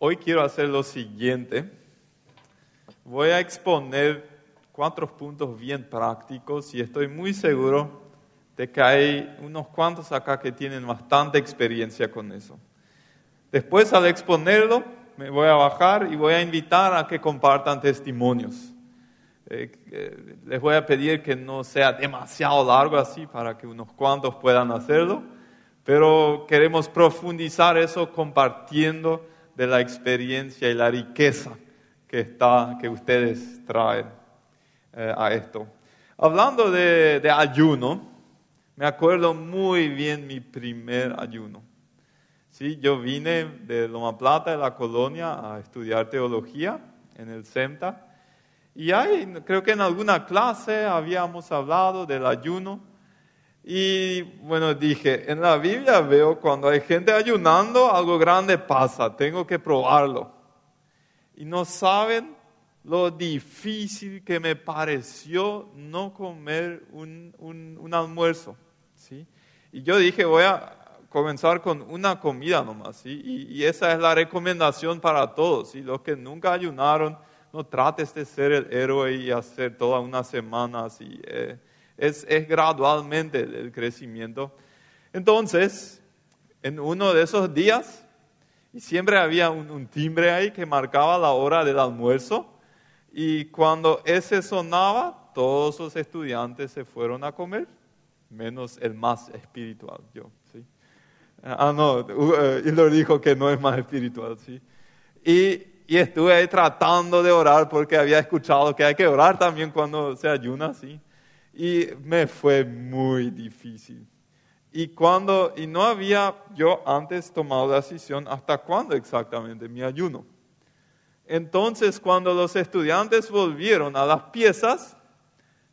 Hoy quiero hacer lo siguiente. Voy a exponer cuatro puntos bien prácticos y estoy muy seguro de que hay unos cuantos acá que tienen bastante experiencia con eso. Después, al exponerlo, me voy a bajar y voy a invitar a que compartan testimonios. Eh, eh, les voy a pedir que no sea demasiado largo así para que unos cuantos puedan hacerlo, pero queremos profundizar eso compartiendo de la experiencia y la riqueza que, está, que ustedes traen eh, a esto. Hablando de, ayuno, me acuerdo muy bien mi primer ayuno. Sí, yo vine de Loma Plata, de la colonia, a estudiar teología en el CEMTA. Y ahí, creo que en alguna clase habíamos hablado del ayuno. Y bueno, dije, en la Biblia veo cuando hay gente ayunando, algo grande pasa, tengo que probarlo. Y no saben lo difícil que me pareció no comer un, un, almuerzo. ¿sí? Y yo dije, voy a comenzar con una comida nomás. ¿sí? Y, esa es la recomendación para todos. ¿sí? Los que nunca ayunaron, no trates de ser el héroe y hacer toda una semana así. Eh, es, gradualmente el, crecimiento. Entonces, en uno de esos días, y siempre había un, timbre ahí que marcaba la hora del almuerzo, y cuando ese sonaba, todos los estudiantes se fueron a comer, menos el más espiritual, yo. ¿sí? Ah, no, y lo dijo que no es más espiritual, ¿sí? Y, y, estuve ahí tratando de orar porque había escuchado que hay que orar también cuando se ayuna, ¿sí? Y me fue muy difícil. Y cuando, y no había yo antes tomado la decisión hasta cuándo exactamente mi ayuno. Entonces, cuando los estudiantes volvieron a las piezas,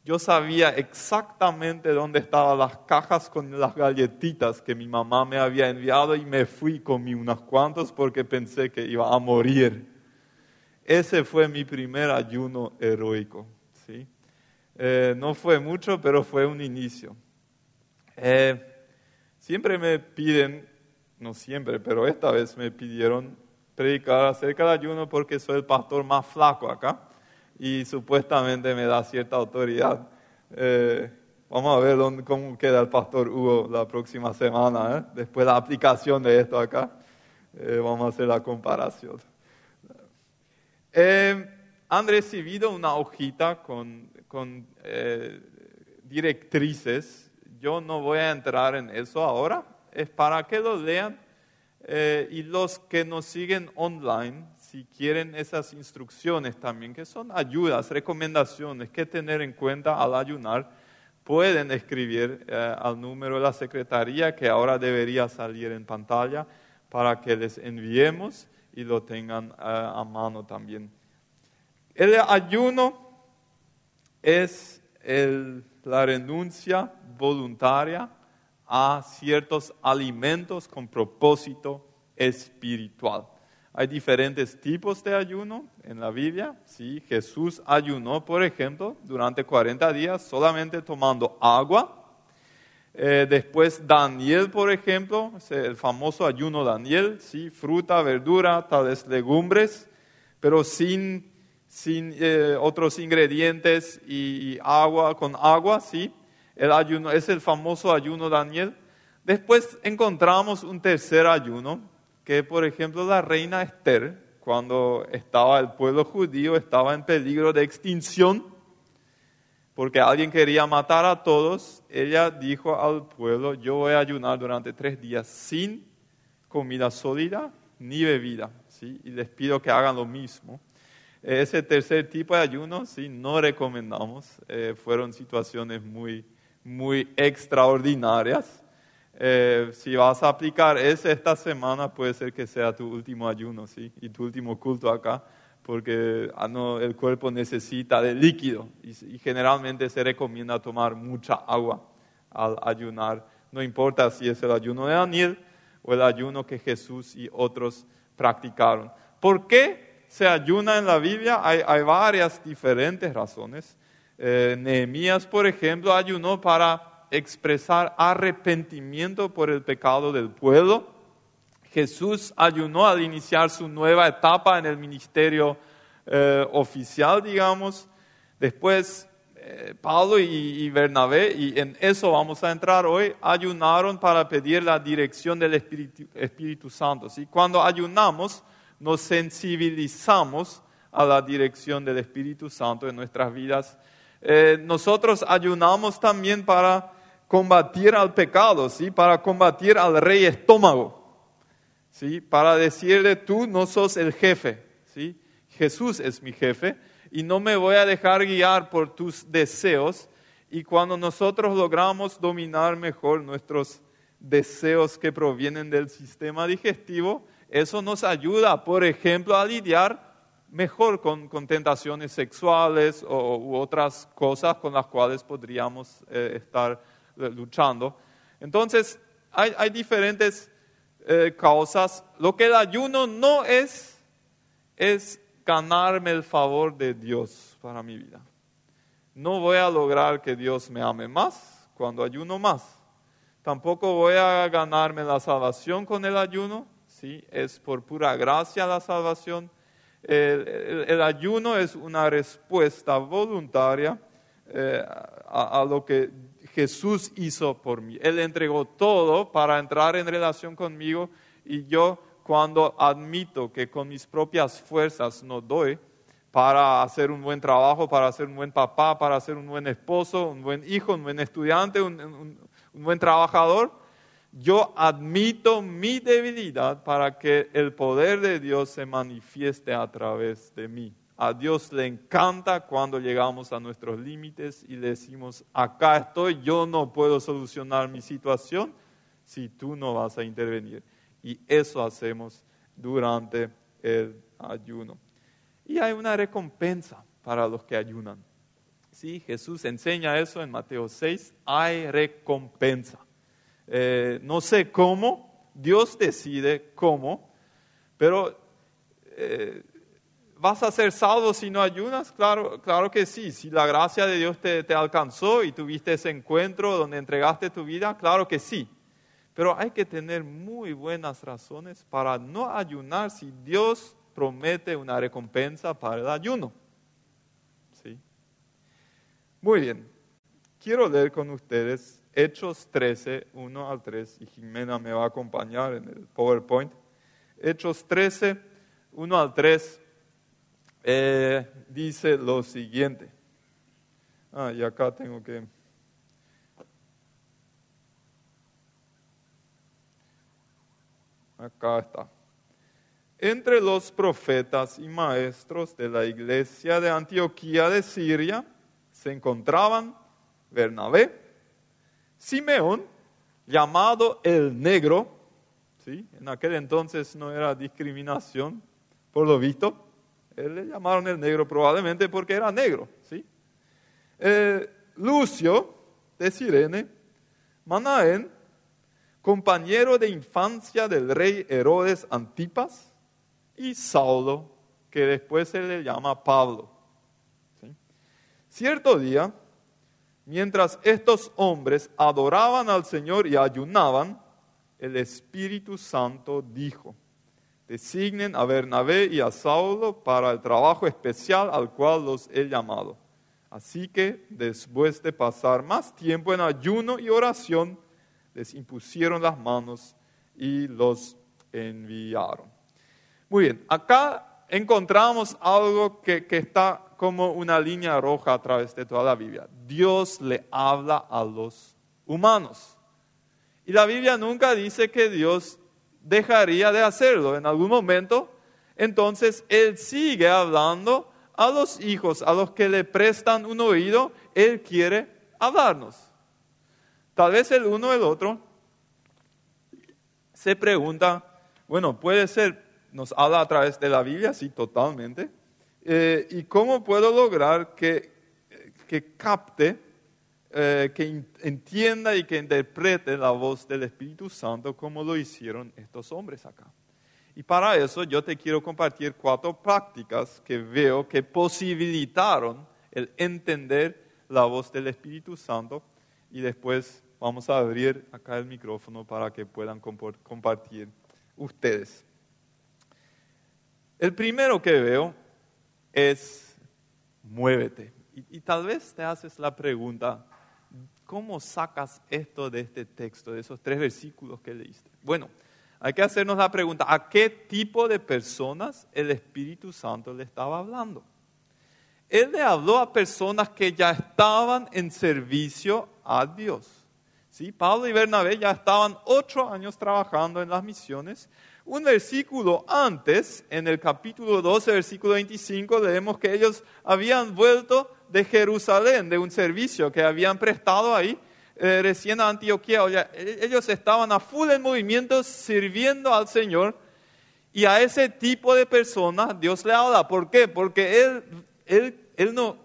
yo sabía exactamente dónde estaban las cajas con las galletitas que mi mamá me había enviado y me fui, comí unas cuantas porque pensé que iba a morir. Ese fue mi primer ayuno heroico. Eh, no fue mucho, pero fue un inicio. Eh, siempre me piden, no siempre, pero esta vez me pidieron predicar acerca del ayuno porque soy el pastor más flaco acá y supuestamente me da cierta autoridad. Eh, vamos a ver dónde, cómo queda el pastor Hugo la próxima semana, después de la aplicación de esto acá. vamos a hacer la comparación. han recibido una hojita con eh, directrices. Yo no voy a entrar en eso ahora, es para que lo lean eh, y los que nos siguen online, si quieren esas instrucciones también, que son ayudas, recomendaciones que tener en cuenta al ayunar, pueden escribir eh, al número de la secretaría que ahora debería salir en pantalla para que les enviemos y lo tengan a mano también. El ayuno es la renuncia voluntaria a ciertos alimentos con propósito espiritual. Hay diferentes tipos de ayuno en la Biblia. Sí, Jesús ayunó, por ejemplo, durante 40 días solamente tomando agua. Eh, después Daniel, por ejemplo, el famoso ayuno Daniel, sí, fruta, verdura, tales legumbres, pero sin sin eh, otros ingredientes y, agua con agua, ¿sí? El ayuno es el famoso ayuno Daniel. Después encontramos un tercer ayuno, que por ejemplo la reina Esther, cuando estaba el pueblo judío, estaba en peligro de extinción, porque alguien quería matar a todos, ella dijo al pueblo, yo voy a ayunar durante tres días sin comida sólida ni bebida, ¿sí? y les pido que hagan lo mismo. Ese tercer tipo de ayuno, sí, no recomendamos. Eh, fueron situaciones muy, muy extraordinarias. Eh, si vas a aplicar ese esta semana, puede ser que sea tu último ayuno, ¿sí? Y tu último culto acá, porque ah, el cuerpo necesita de líquido y, y, generalmente se recomienda tomar mucha agua al ayunar. No importa si es el ayuno de Daniel o el ayuno que Jesús y otros practicaron. ¿Por qué? Se ayuna en la Biblia? Hay, varias diferentes razones. Eh, Nehemías, por ejemplo, ayunó para expresar arrepentimiento por el pecado del pueblo. Jesús ayunó al iniciar su nueva etapa en el ministerio eh, oficial, digamos. Después eh, Pablo y, Bernabé, y en eso vamos a entrar hoy, ayunaron para pedir la dirección del Espíritu, Santo. ¿sí? Cuando ayunamos, nos sensibilizamos a la dirección del Espíritu Santo en nuestras vidas. Eh, nosotros ayunamos también para combatir al pecado, ¿sí? para combatir al rey estómago, ¿sí? para decirle, tú no sos el jefe, ¿sí? Jesús es mi jefe y no me voy a dejar guiar por tus deseos. Y cuando nosotros logramos dominar mejor nuestros deseos que provienen del sistema digestivo, eso nos ayuda, por ejemplo, a lidiar mejor con, tentaciones sexuales o, otras cosas con las cuales podríamos eh, estar eh, luchando. Entonces, hay, diferentes eh, causas. Lo que el ayuno no es, es ganarme el favor de Dios para mi vida. No voy a lograr que Dios me ame más cuando ayuno más. Tampoco voy a ganarme la salvación con el ayuno, ¿sí? es por pura gracia la salvación. El, ayuno es una respuesta voluntaria eh, a, a, lo que Jesús hizo por mí. Él entregó todo para entrar en relación conmigo y yo cuando admito que con mis propias fuerzas no doy para hacer un buen trabajo, para ser un buen papá, para ser un buen esposo, un buen hijo, un buen estudiante, un, buen trabajador, yo admito mi debilidad para que el poder de Dios se manifieste a través de mí. A Dios le encanta cuando llegamos a nuestros límites y le decimos, acá estoy, yo no puedo solucionar mi situación si tú no vas a intervenir. Y eso hacemos durante el ayuno. Y hay una recompensa para los que ayunan. Sí, Jesús enseña eso en Mateo 6. Hay recompensa. Eh, no sé cómo, Dios decide cómo, pero eh, ¿vas a ser salvo si no ayunas? Claro, claro que sí. Si la gracia de Dios te, te alcanzó y tuviste ese encuentro donde entregaste tu vida, claro que sí. Pero hay que tener muy buenas razones para no ayunar si Dios promete una recompensa para el ayuno. ¿Sí? Muy bien. Quiero leer con ustedes Hechos 13, 1 al 3, y Jimena me va a acompañar en el PowerPoint. Hechos 13, 1 al 3, eh, dice lo siguiente. Ah, y acá tengo que Acá está. Entre los profetas y maestros de la iglesia de Antioquía de Siria se encontraban Bernabé, Simeón, llamado el negro, ¿sí? en aquel entonces no era discriminación, por lo visto, él le llamaron el negro probablemente porque era negro, ¿sí? Eh, Lucio de Sirene, Manaén, compañero de infancia del rey Herodes Antipas, y Saulo, que después se le llama Pablo. Cierto día, mientras estos hombres adoraban al Señor y ayunaban, el Espíritu Santo dijo, designen a Bernabé y a Saulo para el trabajo especial al cual los he llamado. Así que después de pasar más tiempo en ayuno y oración, les impusieron las manos y los enviaron. Muy bien, acá encontramos algo que, está como una línea roja a través de toda la Biblia. Dios le habla a los humanos. Y la Biblia nunca dice que Dios dejaría de hacerlo en algún momento. Entonces Él sigue hablando a los hijos, a los que le prestan un oído, Él quiere hablarnos. Tal vez el uno o el otro se pregunta, bueno, puede ser, nos habla a través de la Biblia, sí, totalmente. Eh, ¿Y cómo puedo lograr que, que capte, eh, que entienda y que interprete la voz del Espíritu Santo como lo hicieron estos hombres acá? Y para eso yo te quiero compartir cuatro prácticas que veo que posibilitaron el entender la voz del Espíritu Santo y después Vamos a abrir acá el micrófono para que puedan compartir ustedes. El primero que veo es muévete. Y, tal vez te haces la pregunta, ¿cómo sacas esto de este texto, de esos tres versículos que leíste? Bueno, hay que hacernos la pregunta, ¿a qué tipo de personas el Espíritu Santo le estaba hablando? Él le habló a personas que ya estaban en servicio a Dios. ¿Sí? Pablo y Bernabé ya estaban ocho años trabajando en las misiones. Un versículo antes, en el capítulo 12, versículo 25, leemos que ellos habían vuelto de Jerusalén, de un servicio que habían prestado ahí eh, recién a Antioquía. E-, ellos estaban a full en movimiento sirviendo al Señor y a ese tipo de personas Dios le habla. ¿Por qué? Porque Él, él, él no,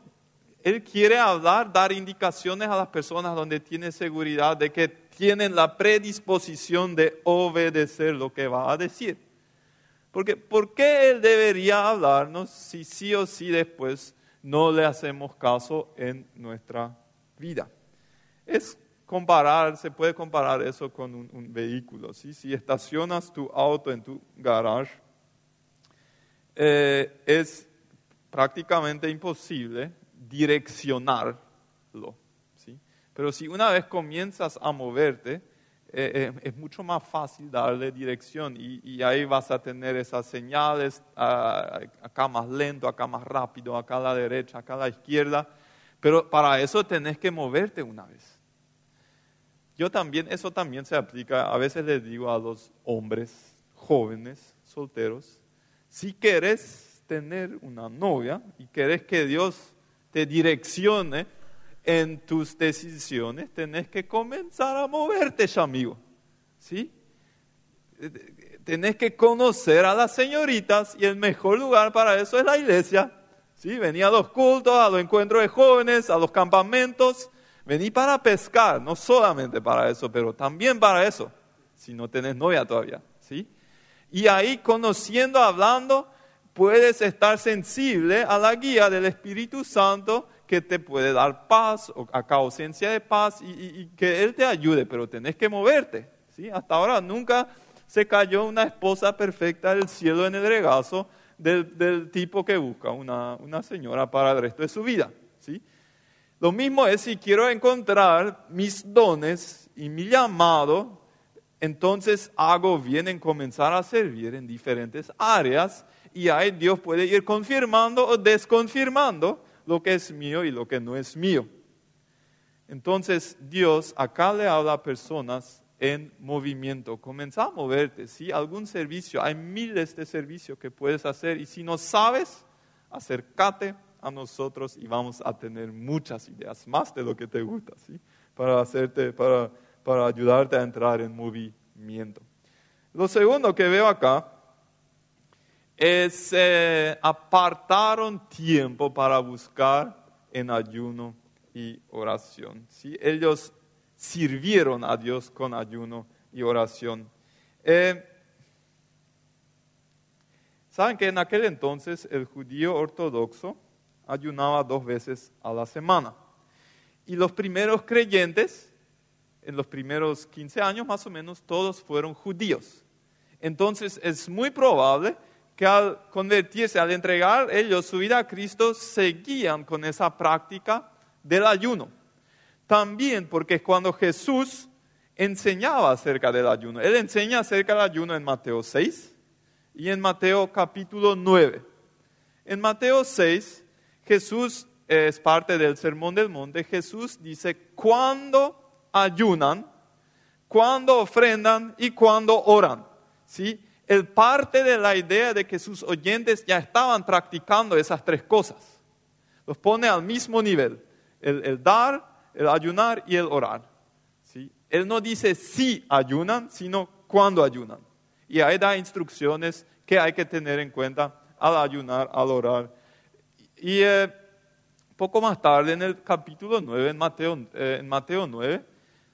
él quiere hablar, dar indicaciones a las personas donde tiene seguridad de que tienen la predisposición de obedecer lo que va a decir. Porque, ¿por qué Él debería hablarnos si sí o sí después no le hacemos caso en nuestra vida? Es comparar, se puede comparar eso con un, vehículo. Si estacionas tu auto en tu garage, eh, es prácticamente imposible direccionarlo. Pero si una vez comienzas a moverte, eh, eh, es mucho más fácil darle dirección y, ahí vas a tener esas señales, acá más lento, acá más rápido, acá a la derecha, acá a la izquierda. Pero para eso tenés que moverte una vez. Yo también, eso también se aplica, a veces les digo a los hombres jóvenes, solteros, si quieres tener una novia y querés que Dios te direccione en tus decisiones, tenés que comenzar a moverte, amigo. ¿Sí? Tenés que conocer a las señoritas y el mejor lugar para eso es la iglesia. ¿Sí? Vení a los cultos, a los encuentros de jóvenes, a los campamentos. Vení para pescar, no solamente para eso, pero también para eso, si no tenés novia todavía. ¿Sí? Y ahí conociendo, hablando, puedes estar sensible a la guía del Espíritu Santo que te puede dar paz o acá ausencia de paz y, que Él te ayude, pero tenés que moverte. ¿sí? Hasta ahora nunca se cayó una esposa perfecta del cielo en el regazo del, tipo que busca una, una, señora para el resto de su vida. ¿sí? Lo mismo es si quiero encontrar mis dones y mi llamado, entonces hago bien en comenzar a servir en diferentes áreas y ahí Dios puede ir confirmando o desconfirmando lo que es mío y lo que no es mío. Entonces Dios acá le habla a personas en movimiento. Comienza a moverte, ¿sí? Algún servicio, hay miles de servicios que puedes hacer y si no sabes, acércate a nosotros y vamos a tener muchas ideas, más de lo que te gusta, ¿sí? Para hacerte, para, para ayudarte a entrar en movimiento. Lo segundo que veo acá es eh, apartaron tiempo para buscar en ayuno y oración. ¿sí? Ellos sirvieron a Dios con ayuno y oración. Eh, Saben que en aquel entonces el judío ortodoxo ayunaba dos veces a la semana. Y los primeros creyentes, en los primeros 15 años más o menos, todos fueron judíos. Entonces es muy probable que al convertirse, al entregar ellos su vida a Cristo, seguían con esa práctica del ayuno. También porque cuando Jesús enseñaba acerca del ayuno, Él enseña acerca del ayuno en Mateo 6 y en Mateo capítulo 9. En Mateo 6, Jesús es parte del Sermón del Monte, Jesús dice, cuando ayunan, cuando ofrendan y cuando oran. ¿Sí? Él parte de la idea de que sus oyentes ya estaban practicando esas tres cosas. Los pone al mismo nivel, el, dar, el ayunar y el orar. ¿sí? Él no dice si ayunan, sino cuándo ayunan. Y ahí da instrucciones que hay que tener en cuenta al ayunar, al orar. Y eh, poco más tarde, en el capítulo 9, en Mateo, eh, en Mateo 9,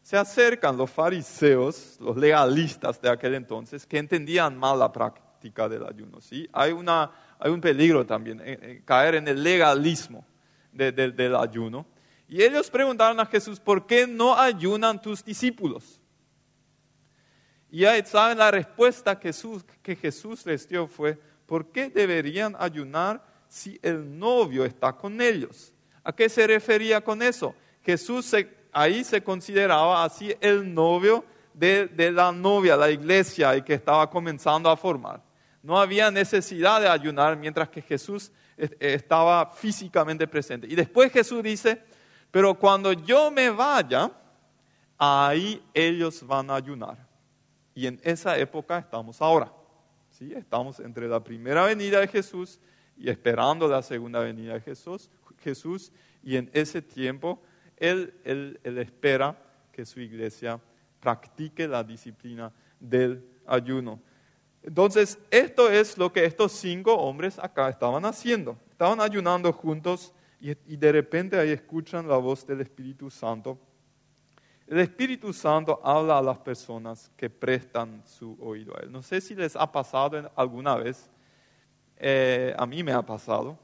se acercan los fariseos, los legalistas de aquel entonces, que entendían mal la práctica del ayuno. ¿sí? Hay, una, hay un peligro también, en, caer en el legalismo del ayuno. Y ellos preguntaron a Jesús, ¿por qué no ayunan tus discípulos? Y ahí saben la respuesta que Jesús, que Jesús les dio fue, ¿por qué deberían ayunar si el novio está con ellos? ¿A qué se refería con eso? Jesús ahí se consideraba así el novio de, de la novia, la iglesia, y que estaba comenzando a formar. No había necesidad de ayunar mientras que Jesús estaba físicamente presente. Y después Jesús dice, pero cuando yo me vaya, ahí ellos van a ayunar. Y en esa época estamos ahora. ¿sí? Estamos entre la primera venida de Jesús y esperando la segunda venida de Jesús. Jesús y en ese tiempo él, él, él espera que su iglesia practique la disciplina del ayuno. Entonces, esto es lo que estos cinco hombres acá estaban haciendo. Estaban ayunando juntos y, de repente ahí escuchan la voz del Espíritu Santo. El Espíritu Santo habla a las personas que prestan su oído a Él. No sé si les ha pasado alguna vez, eh, a mí me ha pasado,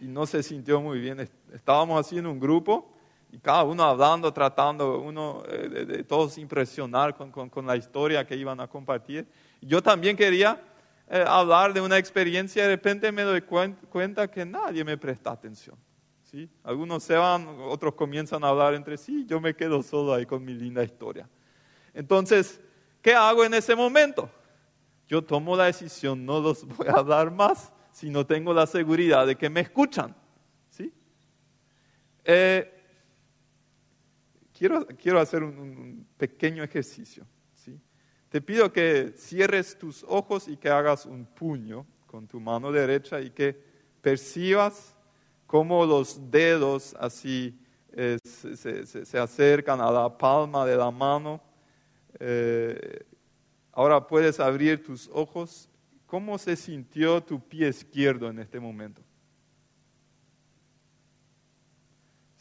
y no se sintió muy bien. Estábamos haciendo un grupo y cada uno hablando, tratando, uno eh, de, todos impresionar con, con, la historia que iban a compartir. Yo también quería eh, hablar de una experiencia de repente me doy cuenta que nadie me presta atención. ¿sí? Algunos se van, otros comienzan a hablar entre sí, yo me quedo solo ahí con mi linda historia. Entonces, ¿qué hago en ese momento? Yo tomo la decisión, no los voy a hablar más si no tengo la seguridad de que me escuchan. ¿sí? Eh, quiero, hacer un, pequeño ejercicio. Te pido que cierres tus ojos y que hagas un puño con tu mano derecha y que percibas cómo los dedos así eh, se, acercan a la palma de la mano. Eh, ahora puedes abrir tus ojos. ¿Cómo se sintió tu pie izquierdo en este momento?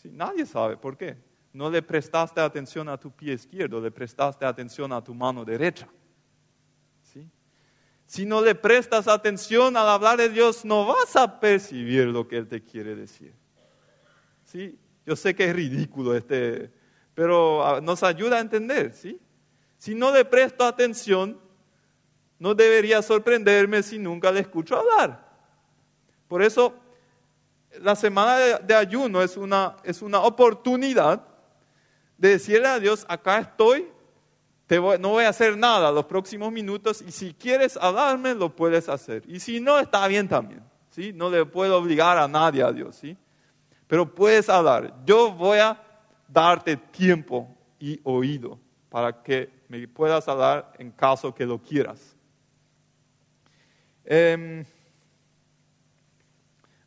Nadie sabe por qué no le prestaste atención a tu pie izquierdo, le prestaste atención a tu mano derecha. ¿Sí? Si no le prestas atención al hablar de Dios, no vas a percibir lo que Él te quiere decir. ¿Sí? Yo sé que es ridículo este, pero ah, nos ayuda a entender. ¿sí? Si no le presto atención, no debería sorprenderme si nunca le escucho hablar. Por eso, la semana de, ayuno es una, es una oportunidad de decirle a Dios, acá estoy, no voy a hacer nada los próximos minutos y si quieres hablarme, lo puedes hacer. Y si no, está bien también. ¿sí? No le puedo obligar a nadie a Dios. ¿sí? Pero puedes hablar. Yo voy a darte tiempo y oído para que me puedas hablar en caso que lo quieras. Em,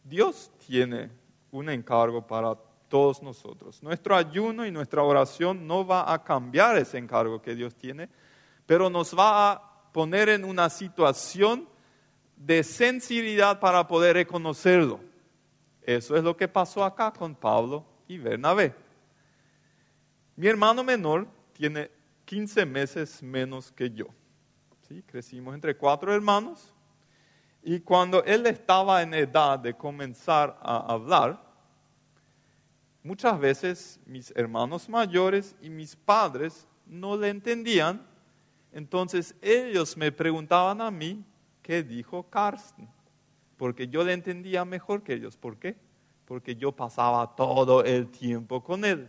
Dios tiene un encargo para todos nosotros. Nuestro ayuno y nuestra oración no va a cambiar ese encargo que Dios tiene, pero nos va a poner en una situación de sensibilidad para poder reconocerlo. Eso es lo que pasó acá con Pablo y Bernabé. Mi hermano menor tiene 15 meses menos que yo. ¿Sí? Crecimos entre cuatro hermanos y cuando él estaba en edad de comenzar a hablar, muchas veces mis hermanos mayores y mis padres no le entendían, entonces ellos me preguntaban a mí qué dijo Carsten, porque yo le entendía mejor que ellos. ¿Por qué? Porque yo pasaba todo el tiempo con él.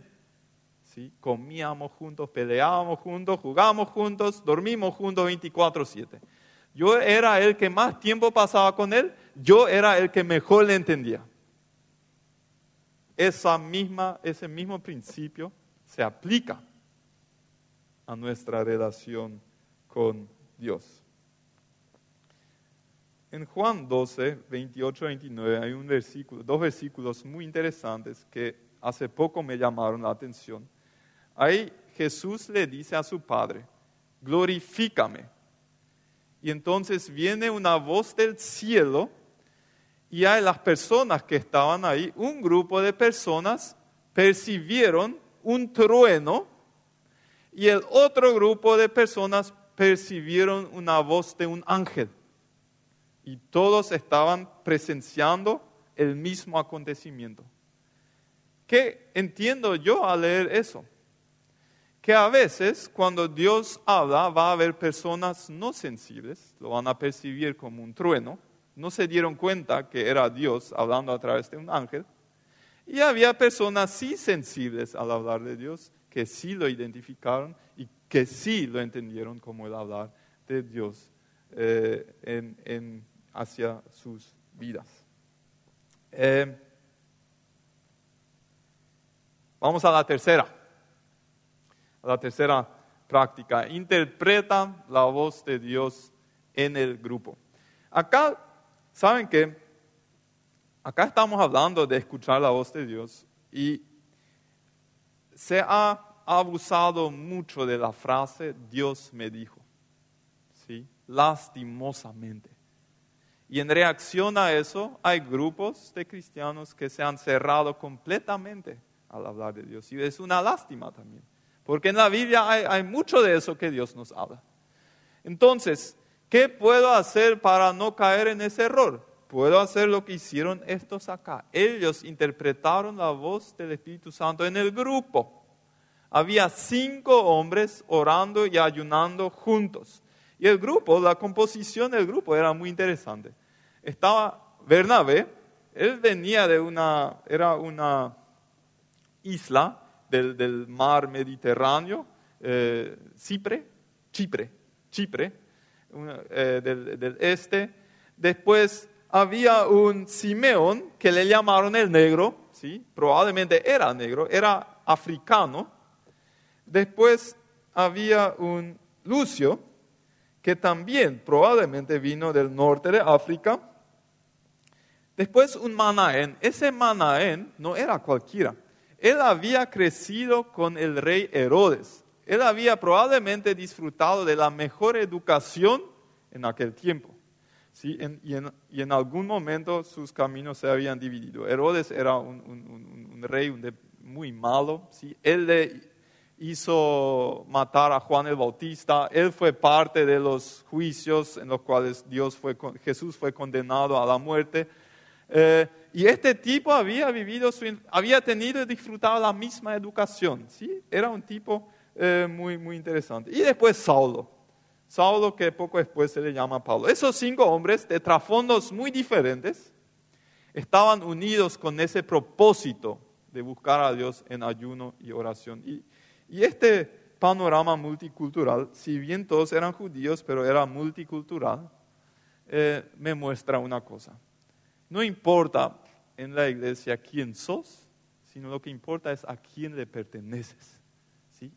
¿Sí? Comíamos juntos, peleábamos juntos, jugábamos juntos, dormimos juntos 24/7. Yo era el que más tiempo pasaba con él, yo era el que mejor le entendía esa misma, ese mismo principio se aplica a nuestra relación con Dios. En Juan 12, 28, 29 hay un versículo, dos versículos muy interesantes que hace poco me llamaron la atención. Ahí Jesús le dice a su Padre, glorifícame. Y entonces viene una voz del cielo y a las personas que estaban ahí, un grupo de personas percibieron un trueno y el otro grupo de personas percibieron una voz de un ángel. Y todos estaban presenciando el mismo acontecimiento. ¿Qué entiendo yo al leer eso? que a veces cuando Dios habla va a haber personas no sensibles, lo van a percibir como un trueno, no se dieron cuenta que era Dios hablando a través de un ángel, y había personas sí sensibles al hablar de Dios, que sí lo identificaron y que sí lo entendieron como el hablar de Dios eh, en, hacia sus vidas. Eh, vamos a la tercera la tercera práctica. Interpreta la voz de Dios en el grupo. Acá, ¿saben qué? Acá estamos hablando de escuchar la voz de Dios y se ha abusado mucho de la frase Dios me dijo. ¿Sí? Lastimosamente. Y en reacción a eso hay grupos de cristianos que se han cerrado completamente al hablar de Dios. Y es una lástima también. Porque en la Biblia hay, mucho de eso que Dios nos habla. Entonces, ¿qué puedo hacer para no caer en ese error? Puedo hacer lo que hicieron estos acá. Ellos interpretaron la voz del Espíritu Santo en el grupo. Había cinco hombres orando y ayunando juntos. Y el grupo, la composición del grupo era muy interesante. Estaba Bernabé, él venía de una, era una isla del, mar Mediterráneo, eh, Chipre, Chipre, Eh, del, este. Después había un Simeón que le llamaron el negro, ¿sí? probablemente era negro, era africano. Después había un Lucio, que también probablemente vino del norte de África. Después un Manaén. Ese Manaén no era cualquiera. Él había crecido con el rey Herodes. Él había probablemente disfrutado de la mejor educación en aquel tiempo. ¿sí? y, en, algún momento sus caminos se habían dividido. Herodes era un, rey muy malo. ¿sí? Él le hizo matar a Juan el Bautista. Él fue parte de los juicios en los cuales Dios fue, Jesús fue condenado a la muerte. Eh, y este tipo había vivido, había tenido y disfrutado la misma educación. ¿sí? Era un tipo eh, muy, muy interesante. Y después Saulo. Saulo que poco después se le llama Pablo. Esos cinco hombres de trasfondos muy diferentes estaban unidos con ese propósito de buscar a Dios en ayuno y oración. Y, y este panorama multicultural, si bien todos eran judíos, pero era multicultural, eh, me muestra una cosa. No importa en la iglesia quién sos, sino lo que importa es a quién le perteneces.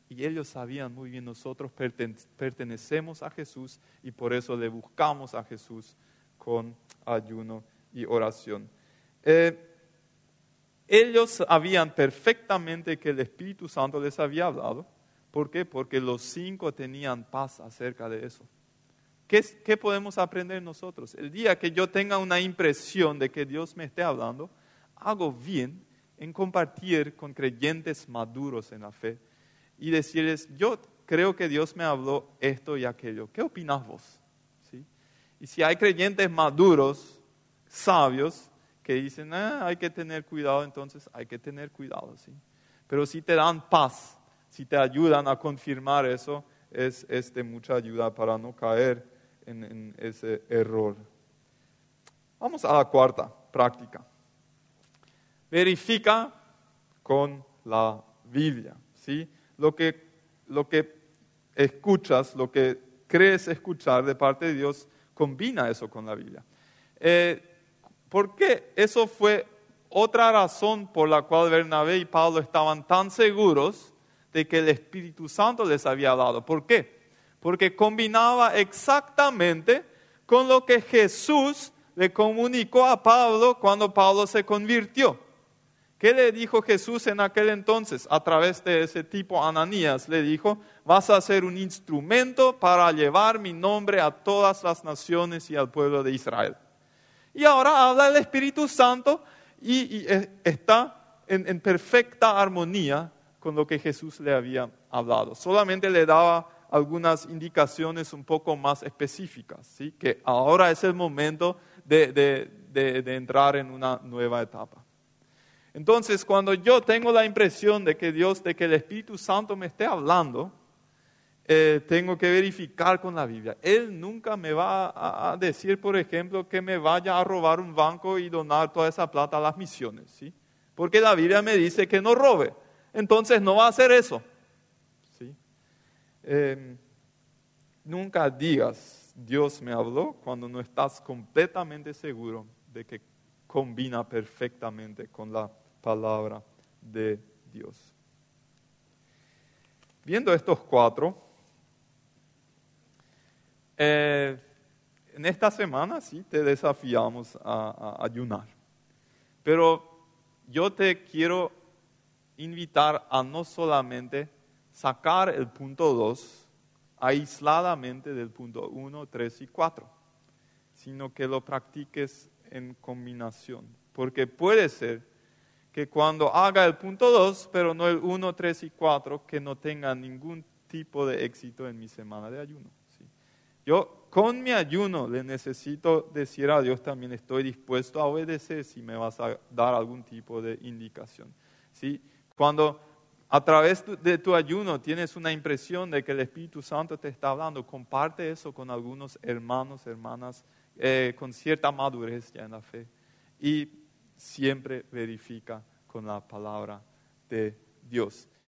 Y ellos sabían muy bien, nosotros pertenecemos a Jesús y por eso le buscamos a Jesús con ayuno y oración. Eh, ellos sabían perfectamente que el Espíritu Santo les había hablado. ¿Por qué? Porque los cinco tenían paz acerca de eso. ¿Qué, podemos aprender nosotros? El día que yo tenga una impresión de que Dios me esté hablando, hago bien en compartir con creyentes maduros en la fe y decirles, yo creo que Dios me habló esto y aquello. ¿Qué opinas vos? ¿Sí? Y si hay creyentes maduros, sabios, que dicen, ah, hay que tener cuidado, entonces hay que tener cuidado. ¿sí? Pero si te dan paz, si te ayudan a confirmar eso, es, es de mucha ayuda para no caer en, ese error. Vamos a la cuarta práctica. Verifica con la Biblia. ¿sí? Lo, que, lo que escuchas, lo que crees escuchar de parte de Dios, combina eso con la Biblia. Eh, ¿Por qué? Eso fue otra razón por la cual Bernabé y Pablo estaban tan seguros de que el Espíritu Santo les había dado. ¿Por qué? porque combinaba exactamente con lo que Jesús le comunicó a Pablo cuando Pablo se convirtió. ¿Qué le dijo Jesús en aquel entonces? A través de ese tipo Ananías le dijo, vas a ser un instrumento para llevar mi nombre a todas las naciones y al pueblo de Israel. Y ahora habla el Espíritu Santo y, está en perfecta armonía con lo que Jesús le había hablado. Solamente le daba algunas indicaciones un poco más específicas, ¿sí? que ahora es el momento de, entrar en una nueva etapa. Entonces, cuando yo tengo la impresión de que Dios, de que el Espíritu Santo me esté hablando, eh, tengo que verificar con la Biblia. Él nunca me va a, decir, por ejemplo, que me vaya a robar un banco y donar toda esa plata a las misiones, ¿sí? Porque la Biblia me dice que no robe. Entonces no va a hacer eso, ¿sí? Em, nunca digas, Dios me habló cuando no estás completamente seguro de que combina perfectamente con la palabra de Dios. Viendo estos cuatro, eh, en esta semana sí te desafiamos a, ayunar. Pero yo te quiero invitar a no solamente sacar el punto 2 aisladamente del punto 1, 3 y 4, sino que lo practiques en combinación. Porque puede ser que cuando haga el punto 2, pero no el 1, 3 y 4, que no tenga ningún tipo de éxito en mi semana de ayuno. Yo con mi ayuno le necesito decir a Dios también estoy dispuesto a obedecer si me vas a dar algún tipo de indicación. ¿Sí? Cuando a través de tu ayuno tienes una impresión de que el Espíritu Santo te está hablando, comparte eso con algunos hermanos, hermanas, eh, con cierta madurez ya en la fe. Y siempre verifica con la palabra de Dios.